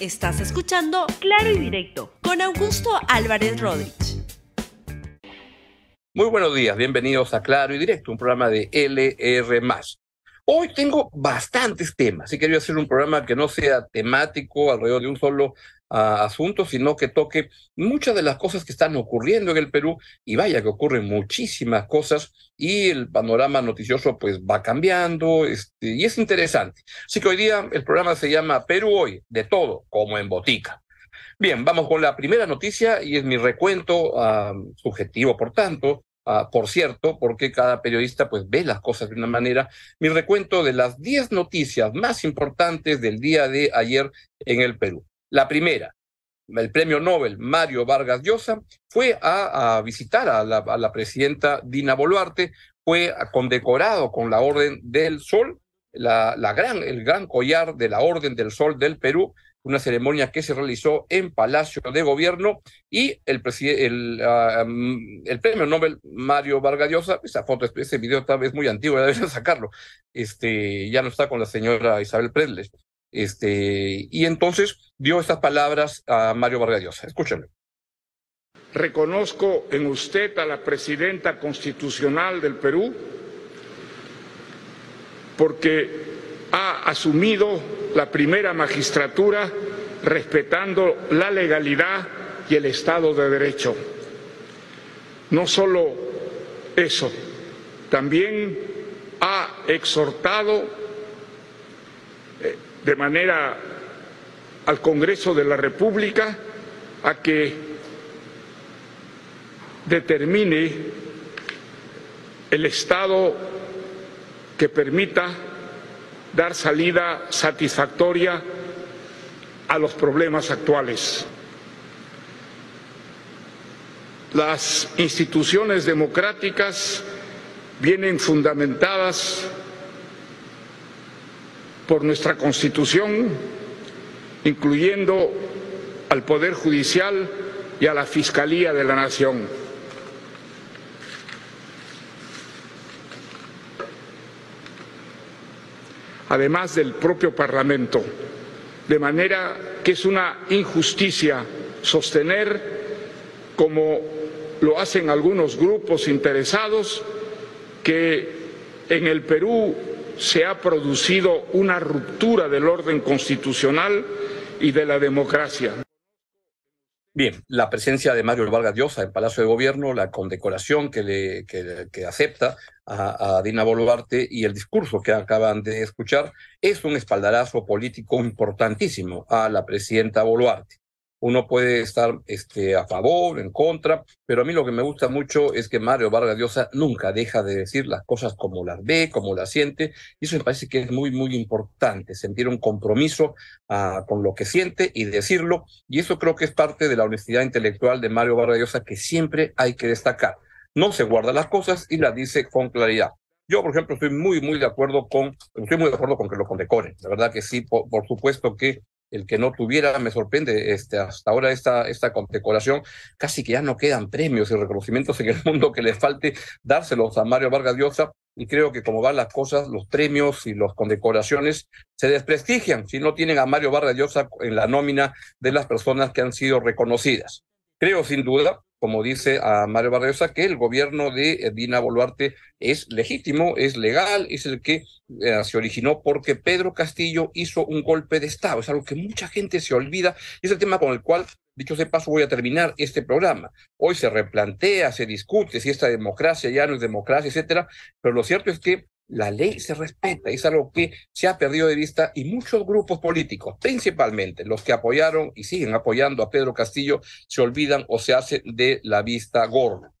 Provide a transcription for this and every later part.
Estás escuchando Claro y Directo con Augusto Álvarez Rodríguez. Muy buenos días, bienvenidos a Claro y Directo, un programa de LR. Hoy tengo bastantes temas y quería hacer un programa que no sea temático alrededor de un solo asuntos, sino que toque muchas de las cosas que están ocurriendo en el Perú y vaya que ocurren muchísimas cosas y el panorama noticioso pues va cambiando este, y es interesante. Así que hoy día el programa se llama Perú hoy, de todo, como en botica. Bien, vamos con la primera noticia y es mi recuento subjetivo, por tanto, por cierto, porque cada periodista pues ve las cosas de una manera, mi recuento de las 10 noticias más importantes del día de ayer en el Perú. La primera, el premio Nobel Mario Vargas Llosa fue a, visitar a la, presidenta Dina Boluarte, fue condecorado con la Orden del Sol, la, gran, el gran collar de la Orden del Sol del Perú, una ceremonia que se realizó en Palacio de Gobierno y el, mm, el premio Nobel Mario Vargas Llosa, esa foto, ese video tal vez muy antiguo, debería sacarlo, este, ya no está con la señora Isabel Predles. Este, y entonces dio estas palabras a Mario Vargas Llosa. Reconozco en usted a la presidenta constitucional del Perú porque ha asumido la primera magistratura respetando la legalidad y el Estado de Derecho. No solo eso, también ha exhortado de manera al Congreso de la República a que determine el Estado que permita dar salida satisfactoria a los problemas actuales. Las instituciones democráticas vienen fundamentadas por nuestra Constitución, incluyendo al Poder Judicial y a la Fiscalía de la Nación. además del propio Parlamento, de manera que es una injusticia sostener, como lo hacen algunos grupos interesados, que en el Perú se ha producido una ruptura del orden constitucional y de la democracia. Bien, la presencia de Mario Vargas Llosa en Palacio de Gobierno, la condecoración que, le, acepta a, a, Dina Boluarte y el discurso que acaban de escuchar es un espaldarazo político importantísimo a la presidenta Boluarte uno puede estar este, a favor, en contra, pero a mí lo que me gusta mucho es que Mario Vargas Llosa nunca deja de decir las cosas como las ve, como las siente, y eso me parece que es muy, muy importante, sentir un compromiso ah, con lo que siente y decirlo, y eso creo que es parte de la honestidad intelectual de Mario Vargas Llosa que siempre hay que destacar. No se guarda las cosas y las dice con claridad. Yo, por ejemplo, estoy muy, muy de acuerdo con, estoy muy de acuerdo con que lo condecoren. La verdad que sí, por supuesto que el que no tuviera, me sorprende, este, hasta ahora esta, esta condecoración, casi que ya no quedan premios y reconocimientos en el mundo que le falte dárselos a Mario Vargas Llosa, y creo que como van las cosas, los premios y las condecoraciones se desprestigian si no tienen a Mario Vargas Llosa en la nómina de las personas que han sido reconocidas. Creo sin duda como dice a Mario Barriosa, que el gobierno de Dina Boluarte es legítimo, es legal, es el que eh, se originó porque Pedro Castillo hizo un golpe de Estado. Es algo que mucha gente se olvida y es el tema con el cual, dicho sea paso, voy a terminar este programa. Hoy se replantea, se discute si esta democracia ya no es democracia, etcétera, pero lo cierto es que la ley se respeta, es algo que se ha perdido de vista y muchos grupos políticos, principalmente los que apoyaron y siguen apoyando a Pedro Castillo, se olvidan o se hacen de la vista gorda.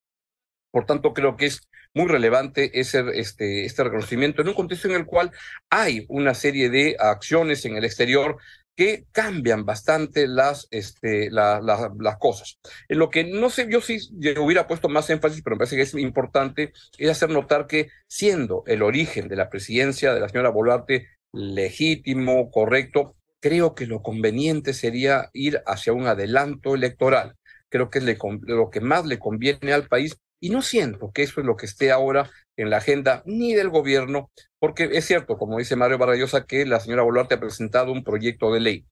Por tanto, creo que es muy relevante ese, este, este reconocimiento en un contexto en el cual hay una serie de acciones en el exterior que cambian bastante las, este, las cosas. En lo que no sé, yo sí hubiera puesto más énfasis, pero me parece que es importante, es hacer notar que siendo el origen de la presidencia de la señora Boluarte legítimo, correcto, creo que lo conveniente sería ir hacia un adelanto electoral. Creo que es lo que más le conviene al país y no siento que eso es lo que esté ahora en la agenda ni del gobierno, porque es cierto, como dice Mario Barrayosa, que la señora Boluarte ha presentado un proyecto de ley.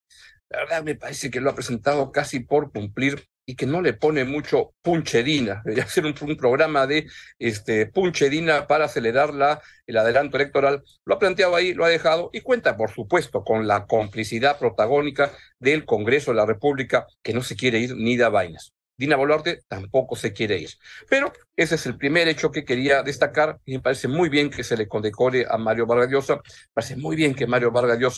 la verdad me parece que lo ha presentado casi por cumplir y que no le pone mucho punchedina. Debería ser un, programa de este, punchedina para acelerar la, el adelanto electoral. Lo ha planteado ahí, lo ha dejado y cuenta, por supuesto, con la complicidad protagónica del Congreso de la República, que no se quiere ir ni da vainas. Dina Boluarte tampoco se quiere ir. Pero ese es el primer hecho que quería destacar y me parece muy bien que se le condecore a Mario Vargas. Me parece muy bien que Mario Vargas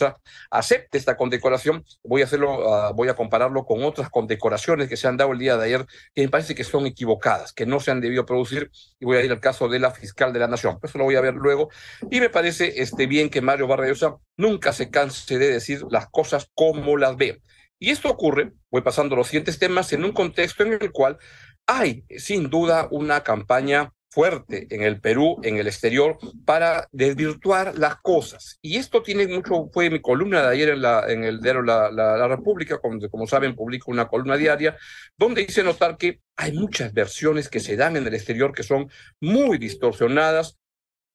acepte esta condecoración. Voy a hacerlo, ah, voy a compararlo con otras condecoraciones que se han dado el día de ayer que me parece que son equivocadas, que no se han debido producir y voy a ir al caso de la fiscal de la Nación. Eso lo voy a ver luego y me parece este bien que Mario Vargas nunca se canse de decir las cosas como las ve. Y esto ocurre, voy pasando los siguientes temas, en un contexto en el cual hay sin duda una campaña fuerte en el Perú, en el exterior, para desvirtuar las cosas. Y esto tiene mucho, fue mi columna de ayer en, la, el diario la, la, República, como, como, saben, publico una columna diaria, donde hice notar que hay muchas versiones que se dan en el exterior que son muy distorsionadas,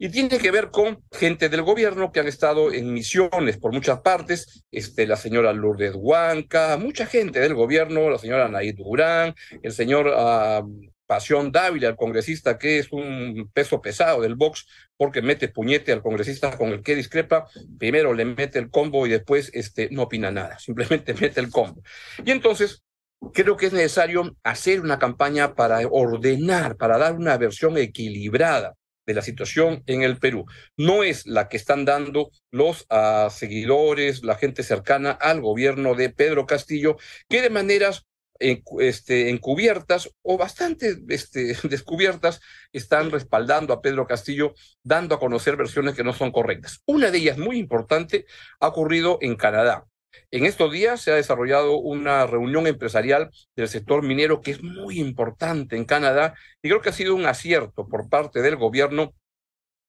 y tiene que ver con gente del gobierno que han estado en misiones por muchas partes, este, la señora Lourdes Huanca, mucha gente del gobierno, la señora Naid Durán, el señor uh, Pasión Dávila, el congresista que es un peso pesado del Vox, porque mete puñete al congresista con el que discrepa, primero le mete el combo y después este, no opina nada, simplemente mete el combo. Y entonces creo que es necesario hacer una campaña para ordenar, para dar una versión equilibrada de la situación en el Perú. No es la que están dando los uh, seguidores, la gente cercana al gobierno de Pedro Castillo, que de maneras este, encubiertas o bastante este, descubiertas están respaldando a Pedro Castillo, dando a conocer versiones que no son correctas. Una de ellas muy importante ha ocurrido en Canadá. En estos días se ha desarrollado una reunión empresarial del sector minero que es muy importante en Canadá y creo que ha sido un acierto por parte del gobierno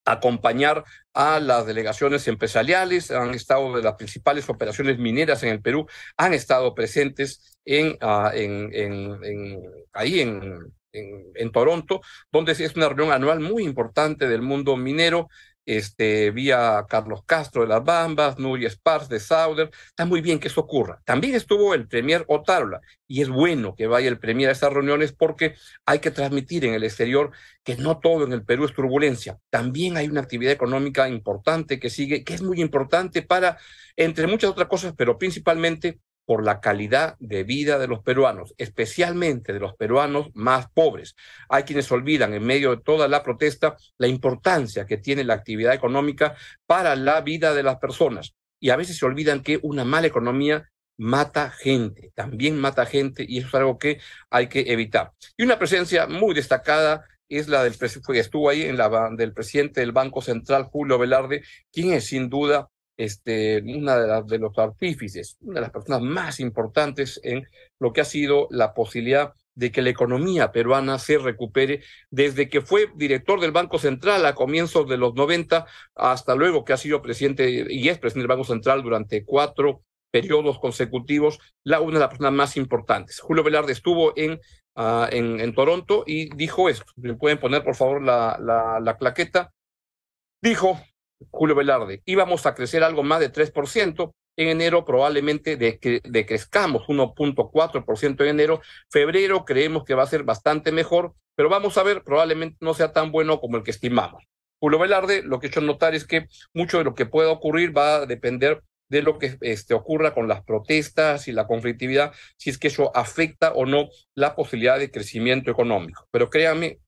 acompañar a las delegaciones empresariales, han estado de las principales operaciones mineras en el Perú, han estado presentes en, uh, en, ahí en, Toronto, donde es una reunión anual muy importante del mundo minero este, vía Carlos Castro de las Bambas, Nuria Spars de Sauder. Está muy bien que eso ocurra. También estuvo el Premier Otárola y es bueno que vaya el Premier a estas reuniones porque hay que transmitir en el exterior que no todo en el Perú es turbulencia. También hay una actividad económica importante que sigue, que es muy importante para, entre muchas otras cosas, pero principalmente por la calidad de vida de los peruanos, especialmente de los peruanos más pobres. Hay quienes olvidan en medio de toda la protesta la importancia que tiene la actividad económica para la vida de las personas. Y a veces se olvidan que una mala economía mata gente, también mata gente y eso es algo que hay que evitar. Y una presencia muy destacada es la del estuvo ahí en la del presidente del Banco Central Julio Velarde, quien es sin duda este, una de, los artífices, una de las personas más importantes en lo que ha sido la posibilidad de que la economía peruana se recupere desde que fue director del Banco Central a comienzos de los 90 hasta luego que ha sido presidente y es presidente del Banco Central durante cuatro periodos consecutivos, la, una de las personas más importantes. Julio Velarde estuvo en, uh, en, en, Toronto y dijo esto. ¿Me pueden poner, por favor, la, la, la claqueta? Dijo, Julio Velarde, íbamos a crecer algo más de 3%. En enero probablemente decrezcamos 1.4% en enero. Febrero creemos que va a ser bastante mejor, pero vamos a ver, probablemente no sea tan bueno como el que estimamos. Julio Velarde, lo que he hecho notar es que mucho de lo que pueda ocurrir va a depender de lo que este, ocurra con las protestas y la conflictividad, si es que eso afecta o no la posibilidad de crecimiento económico. Pero créanme,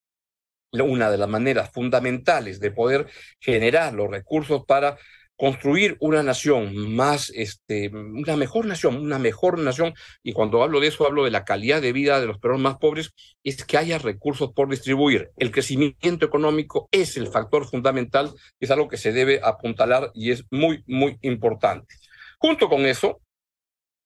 una de las maneras fundamentales de poder generar los recursos para construir una nación más, este, una mejor nación, una mejor nación, y cuando hablo de eso hablo de la calidad de vida de los peruanos más pobres, es que haya recursos por distribuir. El crecimiento económico es el factor fundamental, es algo que se debe apuntalar y es muy, muy importante. Junto con eso,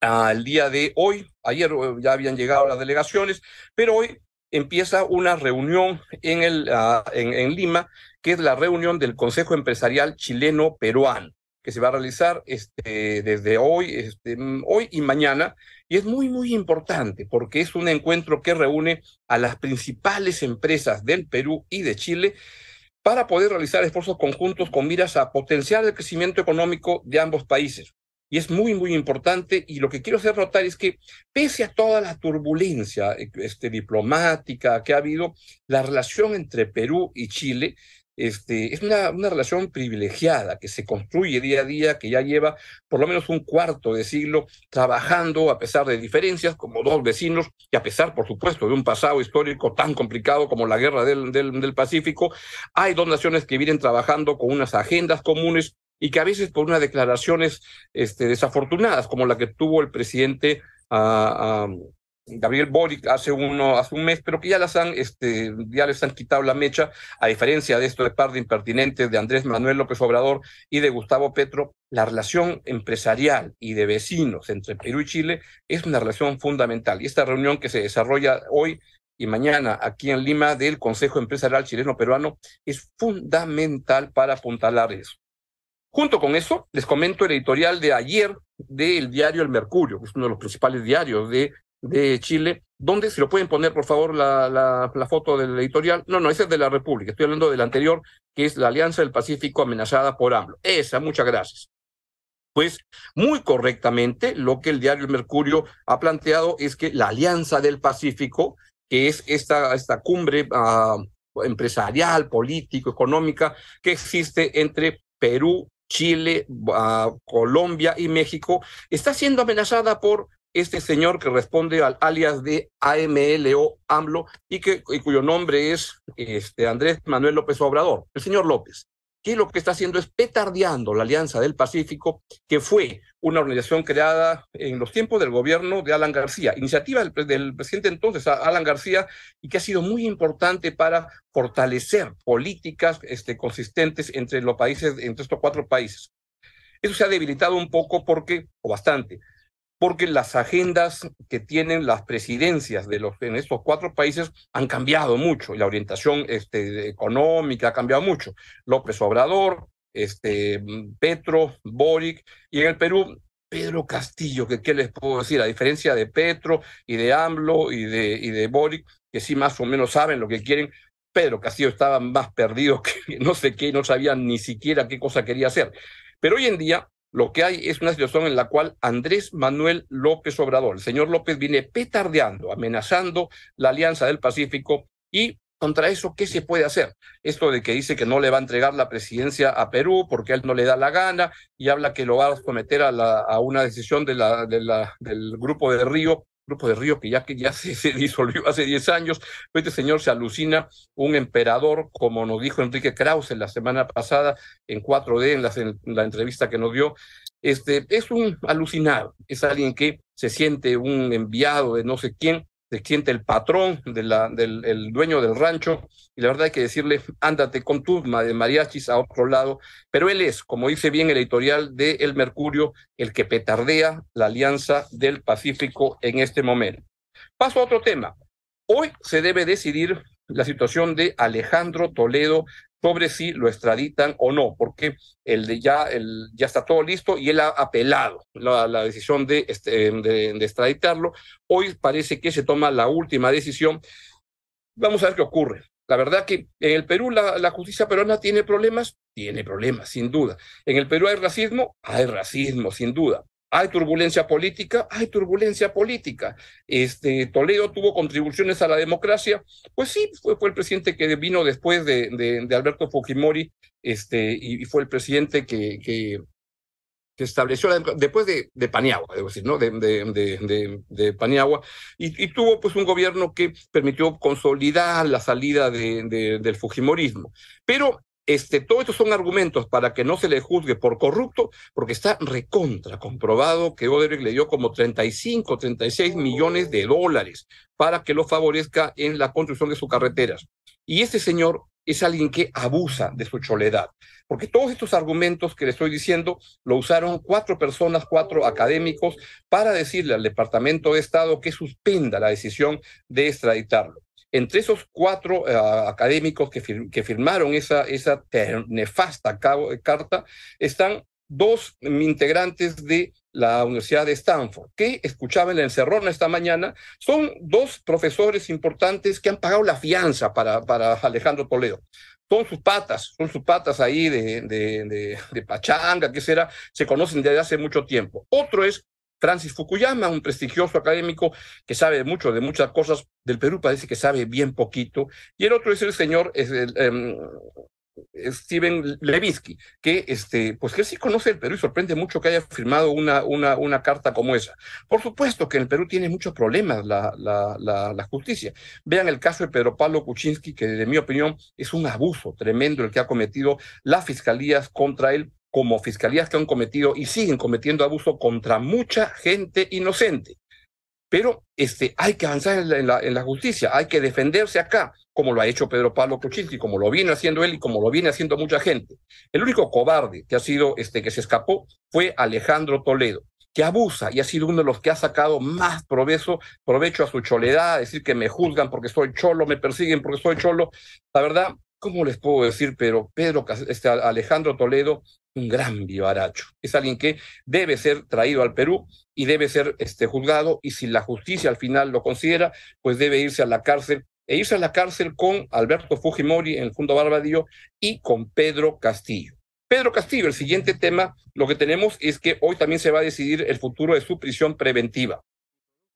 al día de hoy, ayer eh, ya habían llegado las delegaciones, pero hoy empieza una reunión en, en, Lima, que es la reunión del Consejo Empresarial Chileno-Peruano, que se va a realizar este, desde hoy, este, hoy y mañana. Y es muy, muy importante porque es un encuentro que reúne a las principales empresas del Perú y de Chile para poder realizar esfuerzos conjuntos con miras a potenciar el crecimiento económico de ambos países. Y es muy, muy importante. Y lo que quiero hacer notar es que, pese a toda la turbulencia este, diplomática que ha habido, la relación entre Perú y Chile este, es una, una, relación privilegiada que se construye día a día, que ya lleva por lo menos un cuarto de siglo trabajando a pesar de diferencias, como dos vecinos, y a pesar, por supuesto, de un pasado histórico tan complicado como la guerra del, del, del Pacífico, hay dos naciones que vienen trabajando con unas agendas comunes y que a veces por unas declaraciones este, desafortunadas, como la que tuvo el presidente uh, uh, Gabriel Boric hace uno, hace un mes, pero que ya las han, este, ya les han quitado la mecha, a diferencia de esto de par de impertinentes de Andrés Manuel López Obrador y de Gustavo Petro, la relación empresarial y de vecinos entre Perú y Chile es una relación fundamental. Y esta reunión que se desarrolla hoy y mañana aquí en Lima del Consejo Empresarial Chileno Peruano es fundamental para apuntalar eso. Junto con eso, les comento el editorial de ayer del diario El Mercurio, que es uno de los principales diarios de Chile, ¿dónde se lo pueden poner, por favor, la, foto del editorial? No, no, ese es de la República. Estoy hablando del anterior, que es la Alianza del Pacífico amenazada por AMLO. Esa, muchas gracias. Pues muy correctamente, lo que el diario Mercurio ha planteado es que la Alianza del Pacífico, que es esta, esta cumbre uh, empresarial, político, económica, que existe entre Perú, Chile, uh, Colombia y México, está siendo amenazada por este señor que responde al alias de AMLO AMLO y, que, y cuyo nombre es este, Andrés Manuel López Obrador, el señor López, que lo que está haciendo es petardeando la Alianza del Pacífico, que fue una organización creada en los tiempos del gobierno de Alan García, iniciativa del, presidente entonces, Alan García, y que ha sido muy importante para fortalecer políticas este, consistentes entre los países, entre estos cuatro países. Eso se ha debilitado un poco porque, o bastante, porque las agendas que tienen las presidencias de los, en estos cuatro países han cambiado mucho y la orientación este, económica ha cambiado mucho. López Obrador, este, Petro, Boric, y en el Perú, Pedro Castillo, que qué les puedo decir, a diferencia de Petro y de AMLO y de, y de Boric, que sí más o menos saben lo que quieren, Pedro Castillo estaba más perdido que no sé qué, no sabían ni siquiera qué cosa quería hacer. Pero hoy en día lo que hay es una situación en la cual Andrés Manuel López Obrador, el señor López, viene petardeando, amenazando la Alianza del Pacífico y contra eso, ¿qué se puede hacer? Esto de que dice que no le va a entregar la presidencia a Perú porque él no le da la gana y habla que lo va a someter a, la, a una decisión de la, de la, del grupo de Río Grupo de Río que ya, que ya se, se disolvió hace 10 años. Este señor se alucina, un emperador, como nos dijo Enrique Krause la semana pasada en 4D, en la, en la entrevista que nos dio, este, es un alucinado, es alguien que se siente un enviado de no sé quién, se siente el patrón del el dueño del rancho, y la verdad hay que decirle, ándate con tus mariachis a otro lado, pero él es, como dice bien el editorial de El Mercurio, el que petardea la alianza del Pacífico en este momento. Paso a otro tema. Hoy se debe decidir la situación de Alejandro Toledo sobre si lo extraditan o no, porque el de ya, el, ya está todo listo y él ha apelado la, la decisión de, este, extraditarlo. Hoy parece que se toma la última decisión. Vamos a ver qué ocurre. La verdad que en el Perú la, la justicia peruana tiene problemas, tiene problemas, sin duda. En el Perú hay racismo, hay racismo, sin duda. ¿Hay turbulencia política? Hay turbulencia política. Este, Toledo tuvo contribuciones a la democracia. Pues sí, fue, fue el presidente que vino después de, de, Alberto Fujimori este, y, fue el presidente que, que, estableció después de, de, Paniagua, debo decir, ¿no? De, de, de Paniagua, y, y, tuvo pues un gobierno que permitió consolidar la salida del Fujimorismo. Pero este, todos estos son argumentos para que no se le juzgue por corrupto, porque está recontra comprobado que Odebrecht le dio como 35, 36 millones de dólares para que lo favorezca en la construcción de sus carreteras. Y este señor es alguien que abusa de su choledad, porque todos estos argumentos que le estoy diciendo lo usaron cuatro personas, cuatro académicos, para decirle al Departamento de Estado que suspenda la decisión de extraditarlo. Entre esos cuatro uh, académicos que, que, firmaron esa, esa nefasta carta están dos integrantes de la Universidad de Stanford, que escuchaba en la encerrona esta mañana, son dos profesores importantes que han pagado la fianza para, para Alejandro Toledo. son sus patas, son sus patas ahí de, de, de, pachanga, qué será, se conocen desde hace mucho tiempo. Otro es Francis Fukuyama, un prestigioso académico que sabe mucho de muchas cosas del Perú, parece que sabe bien poquito. Y el otro es el señor em, Steven Levitsky, que este, pues que sí conoce el Perú y sorprende mucho que haya firmado una, una, una carta como esa. Por supuesto que en el Perú tiene muchos problemas la, la, la, justicia. Vean el caso de Pedro Pablo Kuczynski, que de mi opinión es un abuso tremendo el que ha cometido las fiscalías contra él, como fiscalías que han cometido y siguen cometiendo abuso contra mucha gente inocente. Pero este, hay que avanzar en la, en la, justicia, hay que defenderse acá, como lo ha hecho Pedro Pablo Kuczynski, como lo viene haciendo él y como lo viene haciendo mucha gente. El único cobarde que ha sido, este, que se escapó fue Alejandro Toledo, que abusa y ha sido uno de los que ha sacado más provecho, provecho a su choledad, decir que me juzgan porque soy cholo, me persiguen porque soy cholo. La verdad, ¿cómo les puedo decir? Pero Pedro, este, Alejandro Toledo un gran vivaracho. Es alguien que debe ser traído al Perú y debe ser este, juzgado y si la justicia al final lo considera, pues debe irse a la cárcel e irse a la cárcel con Alberto Fujimori en el Fondo Barbadillo y con Pedro Castillo. Pedro Castillo, el siguiente tema, lo que tenemos es que hoy también se va a decidir el futuro de su prisión preventiva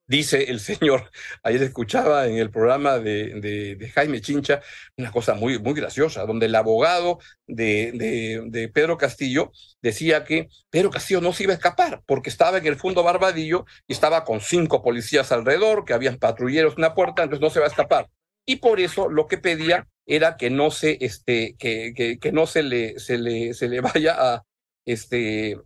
dice el señor, ayer escuchaba en el programa de, de, Jaime Chincha una cosa muy, muy graciosa, donde el abogado de, de, Pedro Castillo decía que Pedro Castillo no se iba a escapar porque estaba en el fondo Barbadillo y estaba con cinco policías alrededor, que habían patrulleros en la puerta, entonces no se va a escapar. Y por eso lo que pedía era que no se, este, que, que, que no se le, se le, se le vaya a, este,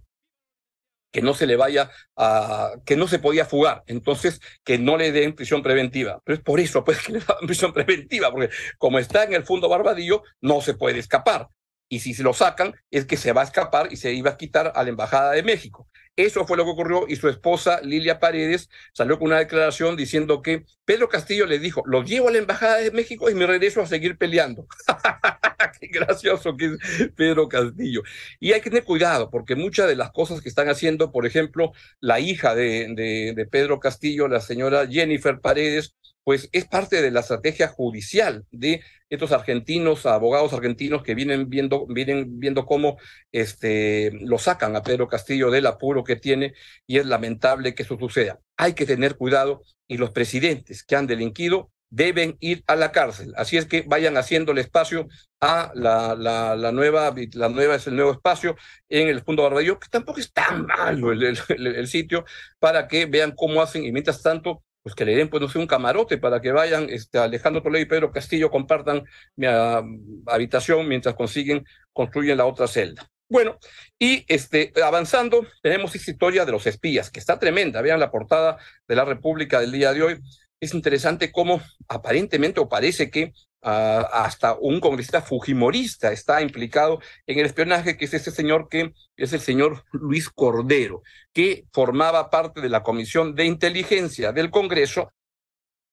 que no se le vaya a, que no se podía fugar, entonces que no le den prisión preventiva. Pero es por eso pues que le dan prisión preventiva, porque como está en el fondo Barbadillo, no se puede escapar. Y si se lo sacan, es que se va a escapar y se iba a quitar a la Embajada de México. Eso fue lo que ocurrió y su esposa Lilia Paredes salió con una declaración diciendo que Pedro Castillo le dijo, lo llevo a la Embajada de México y me regreso a seguir peleando. Gracioso que es Pedro Castillo. Y hay que tener cuidado, porque muchas de las cosas que están haciendo, por ejemplo, la hija de, de, Pedro Castillo, la señora Jennifer Paredes, pues es parte de la estrategia judicial de estos argentinos, abogados argentinos que vienen viendo, vienen viendo cómo este, lo sacan a Pedro Castillo del apuro que tiene y es lamentable que eso suceda. Hay que tener cuidado y los presidentes que han delinquido deben ir a la cárcel. Así es que vayan haciendo el espacio a la, la, nueva, la nueva es el nuevo espacio en el Fondo Barbadillo, que tampoco es tan malo el, el, sitio, para que vean cómo hacen y mientras tanto, pues que le den, pues no sé, un camarote para que vayan, este, Alejandro Toledo y Pedro Castillo compartan mi ah, habitación mientras consiguen, construyen la otra celda. Bueno, y este, avanzando, tenemos esta historia de los espías, que está tremenda. Vean la portada de la República del día de hoy es interesante cómo aparentemente o parece que ah, hasta un congresista fujimorista está implicado en el espionaje, que es ese señor que es el señor Luis Cordero, que formaba parte de la Comisión de Inteligencia del Congreso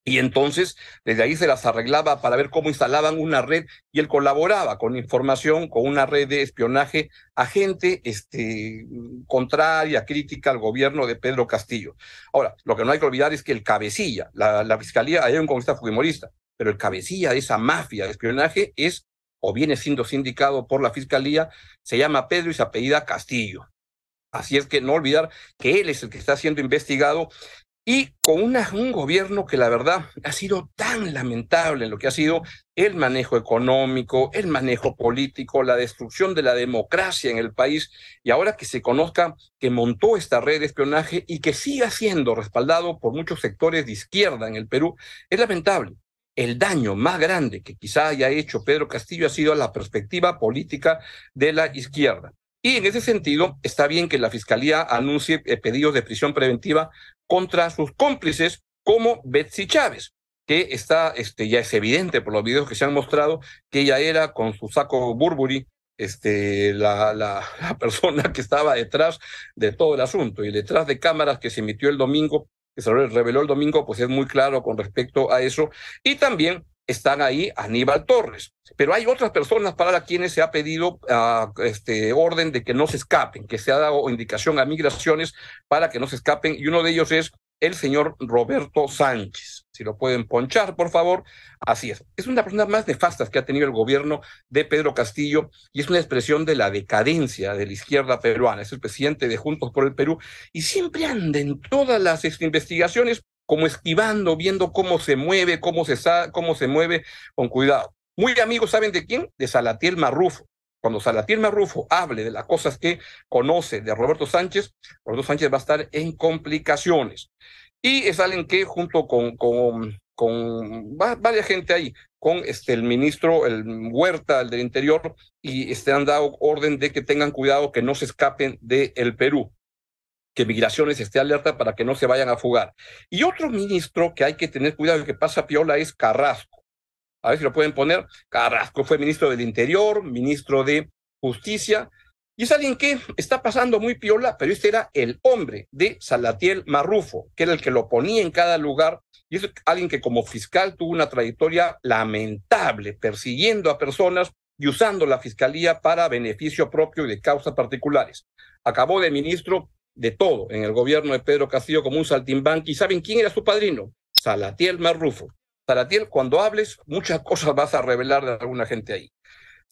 y entonces, desde ahí se las arreglaba para ver cómo instalaban una red y él colaboraba con información, con una red de espionaje a gente este, contraria, crítica al gobierno de Pedro Castillo. Ahora, lo que no hay que olvidar es que el cabecilla, la, fiscalía, hay un congresista fujimorista, pero el cabecilla de esa mafia de espionaje es, o viene siendo sindicado por la fiscalía, se llama Pedro y se apellida Castillo. Así es que no olvidar que él es el que está siendo investigado y con un gobierno que la verdad ha sido tan lamentable en lo que ha sido el manejo económico, el manejo político, la destrucción de la democracia en el país, y ahora que se conozca que montó esta red de espionaje y que siga siendo respaldado por muchos sectores de izquierda en el Perú, es lamentable. El daño más grande que quizá haya hecho Pedro Castillo ha sido a la perspectiva política de la izquierda. Y en ese sentido, está bien que la Fiscalía anuncie eh, pedidos de prisión preventiva contra sus cómplices como Betsy Chávez, que está, este, ya es evidente por los videos que se han mostrado, que ella era con su saco Burberry, este, la, la, la persona que estaba detrás de todo el asunto y detrás de cámaras que se emitió el domingo, que se reveló el domingo, pues es muy claro con respecto a eso. Y también están ahí Aníbal Torres. Pero hay otras personas para quienes se ha pedido uh, este orden de que no se escapen, que se ha dado indicación a migraciones para que no se escapen, y uno de ellos es el señor Roberto Sánchez. Si lo pueden ponchar, por favor. Así es. Es una persona más nefasta que ha tenido el gobierno de Pedro Castillo y es una expresión de la decadencia de la izquierda peruana. Es el presidente de Juntos por el Perú y siempre anda en todas las investigaciones como esquivando, viendo cómo se mueve, cómo se, cómo se mueve con cuidado. Muy amigos, ¿saben de quién? De Salatiel Marrufo. Cuando Salatiel Marrufo hable de las cosas que conoce de Roberto Sánchez, Roberto Sánchez va a estar en complicaciones. Y es alguien que junto con, con, con varias gente ahí, con este, el ministro, el Huerta, el del Interior, y este, han dado orden de que tengan cuidado que no se escapen del Perú que Migraciones esté alerta para que no se vayan a fugar. Y otro ministro que hay que tener cuidado que pasa piola es Carrasco. A ver si lo pueden poner. Carrasco fue ministro del Interior, ministro de Justicia, y es alguien que está pasando muy piola, pero este era el hombre de Salatiel Marrufo, que era el que lo ponía en cada lugar, y es alguien que como fiscal tuvo una trayectoria lamentable, persiguiendo a personas y usando la fiscalía para beneficio propio y de causas particulares. Acabó de ministro de todo en el gobierno de Pedro Castillo como un saltimbanqui. ¿Y saben quién era su padrino? Salatiel Marrufo. Salatiel, cuando hables, muchas cosas vas a revelar de alguna gente ahí.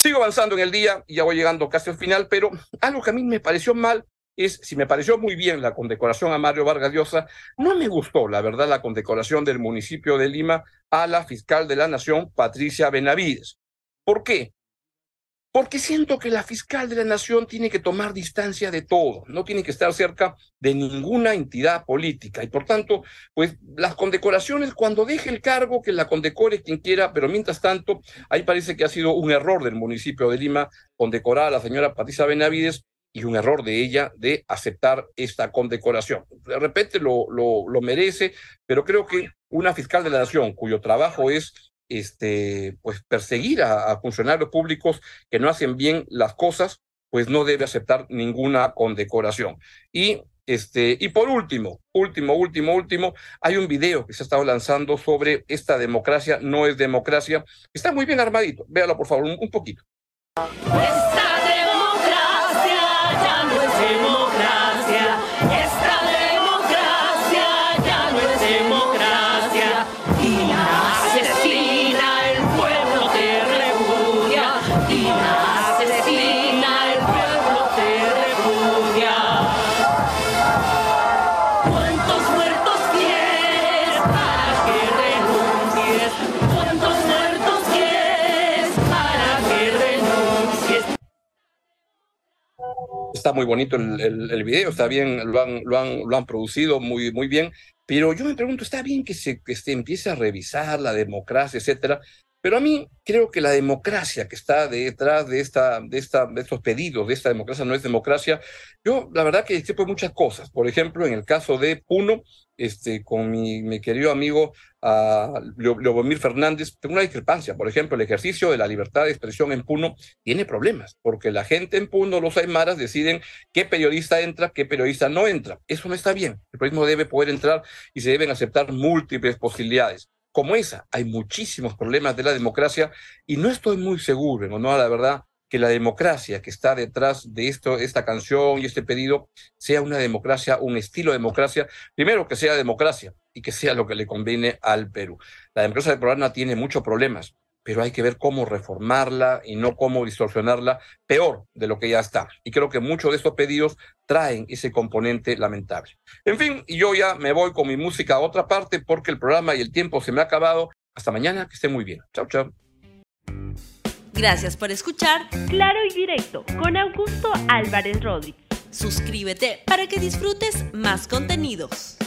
Sigo avanzando en el día y ya voy llegando casi al final, pero algo que a mí me pareció mal es, si me pareció muy bien la condecoración a Mario Vargas Llosa, no me gustó, la verdad, la condecoración del municipio de Lima a la fiscal de la Nación, Patricia Benavides. ¿Por qué? Porque siento que la fiscal de la nación tiene que tomar distancia de todo, no tiene que estar cerca de ninguna entidad política y por tanto, pues las condecoraciones, cuando deje el cargo, que la condecore quien quiera, pero mientras tanto, ahí parece que ha sido un error del municipio de Lima condecorar a la señora Patricia Benavides y un error de ella de aceptar esta condecoración. De repente lo, lo, lo merece, pero creo que una fiscal de la nación cuyo trabajo es este, pues perseguir a, funcionarios públicos que no hacen bien las cosas, pues no debe aceptar ninguna condecoración. Y este, y por último, último, último, último, hay un video que se ha estado lanzando sobre esta democracia no es democracia. Está muy bien armadito. Véalo, por favor, un, poquito. Muy bonito el, el, video, está bien, lo han, lo han, lo han producido muy, muy bien, pero yo me pregunto, está bien que se, que se empiece a revisar la democracia, etcétera, pero a mí creo que la democracia que está detrás de, esta, de, esta, de estos pedidos, de esta democracia no es democracia, yo la verdad que discrepo muchas cosas. Por ejemplo, en el caso de Puno, este, con mi, querido amigo uh, Leobomir Fernández, tengo una discrepancia. Por ejemplo, el ejercicio de la libertad de expresión en Puno tiene problemas, porque la gente en Puno, los aymaras, deciden qué periodista entra, qué periodista no entra. Eso no está bien. El periodismo debe poder entrar y se deben aceptar múltiples posibilidades como esa. Hay muchísimos problemas de la democracia y no estoy muy seguro, en honor a la verdad, que la democracia que está detrás de esto, esta canción y este pedido sea una democracia, un estilo de democracia, primero que sea democracia y que sea lo que le conviene al Perú. La democracia peruana tiene muchos problemas, pero hay que ver cómo reformarla y no cómo distorsionarla peor de lo que ya está. Y creo que muchos de estos pedidos traen ese componente lamentable. En fin, yo ya me voy con mi música a otra parte porque el programa y el tiempo se me ha acabado. Hasta mañana, que esté muy bien. Chao, chao. Gracias por escuchar Claro y Directo con Augusto Álvarez Rodríguez. Suscríbete para que disfrutes más contenidos.